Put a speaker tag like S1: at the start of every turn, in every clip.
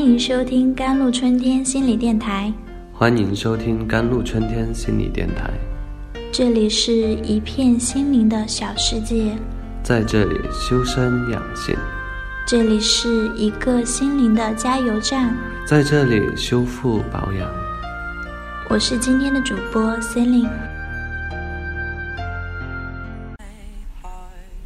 S1: 欢迎收听甘露春天心理电台。
S2: 欢迎收听甘露春天心理电台。
S1: 这里是一片心灵的小世界，
S2: 在这里修身养性。
S1: 这里是一个心灵的加油站，
S2: 在这里修复保养。
S1: 我是今天的主播 c e l i n e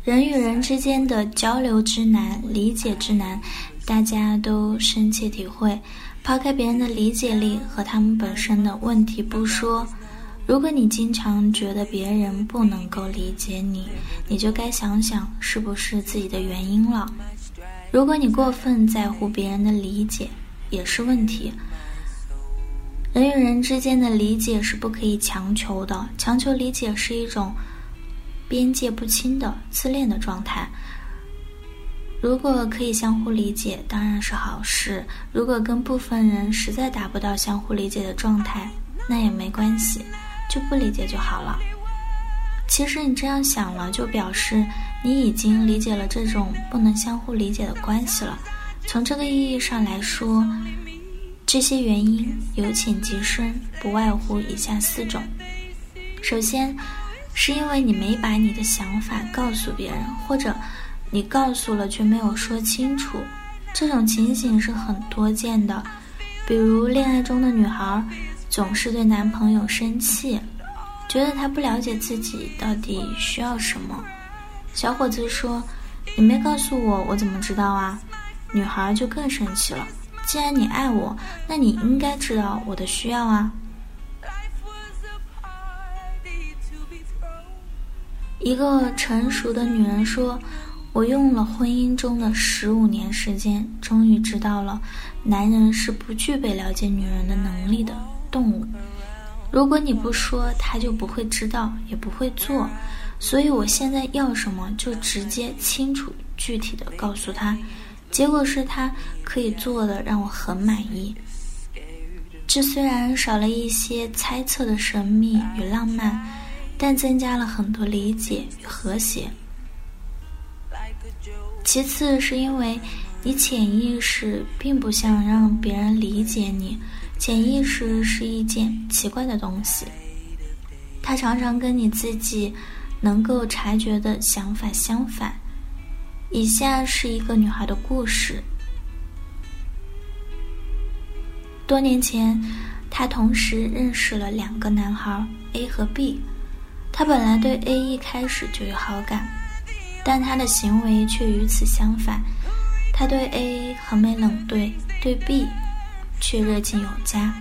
S1: 人与人之间的交流之难，理解之难。大家都深切体会，抛开别人的理解力和他们本身的问题不说，如果你经常觉得别人不能够理解你，你就该想想是不是自己的原因了。如果你过分在乎别人的理解，也是问题。人与人之间的理解是不可以强求的，强求理解是一种边界不清的自恋的状态。如果可以相互理解，当然是好事。如果跟部分人实在达不到相互理解的状态，那也没关系，就不理解就好了。其实你这样想了，就表示你已经理解了这种不能相互理解的关系了。从这个意义上来说，这些原因由浅及深，不外乎以下四种：首先，是因为你没把你的想法告诉别人，或者。你告诉了却没有说清楚，这种情形是很多见的。比如恋爱中的女孩总是对男朋友生气，觉得他不了解自己到底需要什么。小伙子说：“你没告诉我，我怎么知道啊？”女孩就更生气了：“既然你爱我，那你应该知道我的需要啊。”一个成熟的女人说。我用了婚姻中的十五年时间，终于知道了，男人是不具备了解女人的能力的动物。如果你不说，他就不会知道，也不会做。所以我现在要什么，就直接、清楚、具体的告诉他。结果是他可以做的，让我很满意。这虽然少了一些猜测的神秘与浪漫，但增加了很多理解与和谐。其次，是因为你潜意识并不想让别人理解你。潜意识是一件奇怪的东西，它常常跟你自己能够察觉的想法相反。以下是一个女孩的故事：多年前，她同时认识了两个男孩 A 和 B。她本来对 A 一开始就有好感。但他的行为却与此相反，他对 A 横眉冷对，对 B 却热情有加，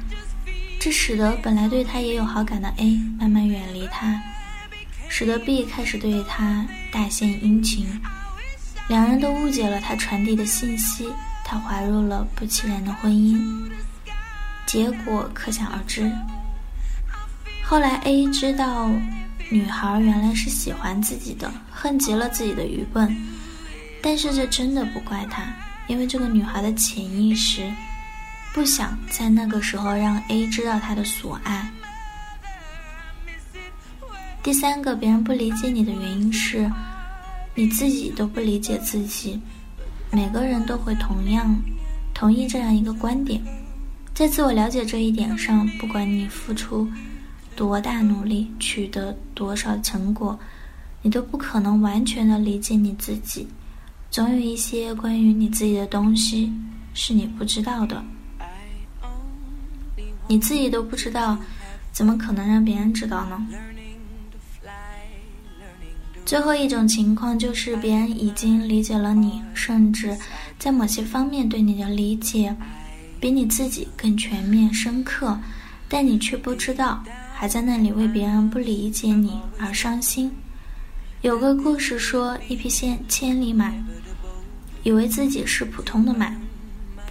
S1: 这使得本来对他也有好感的 A 慢慢远离他，使得 B 开始对他大献殷勤，两人都误解了他传递的信息，他滑入了不其然的婚姻，结果可想而知。后来 A 知道。女孩原来是喜欢自己的，恨极了自己的愚笨。但是这真的不怪她，因为这个女孩的潜意识不想在那个时候让 A 知道她的所爱。第三个，别人不理解你的原因是，你自己都不理解自己。每个人都会同样同意这样一个观点，在自我了解这一点上，不管你付出。多大努力取得多少成果，你都不可能完全的理解你自己。总有一些关于你自己的东西是你不知道的，你自己都不知道，怎么可能让别人知道呢？最后一种情况就是别人已经理解了你，甚至在某些方面对你的理解比你自己更全面深刻，但你却不知道。还在那里为别人不理解你而伤心。有个故事说，一匹千千里马，以为自己是普通的马，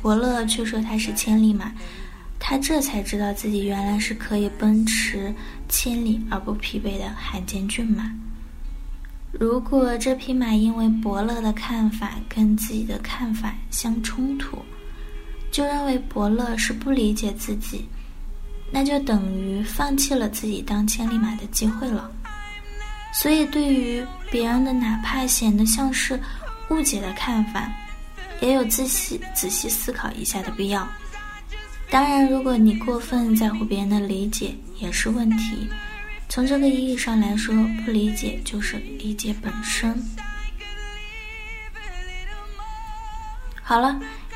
S1: 伯乐却说他是千里马，他这才知道自己原来是可以奔驰千里而不疲惫的罕见骏马。如果这匹马因为伯乐的看法跟自己的看法相冲突，就认为伯乐是不理解自己。那就等于放弃了自己当千里马的机会了。所以，对于别人的哪怕显得像是误解的看法，也有仔细仔细思考一下的必要。当然，如果你过分在乎别人的理解，也是问题。从这个意义上来说，不理解就是理解本身。好了，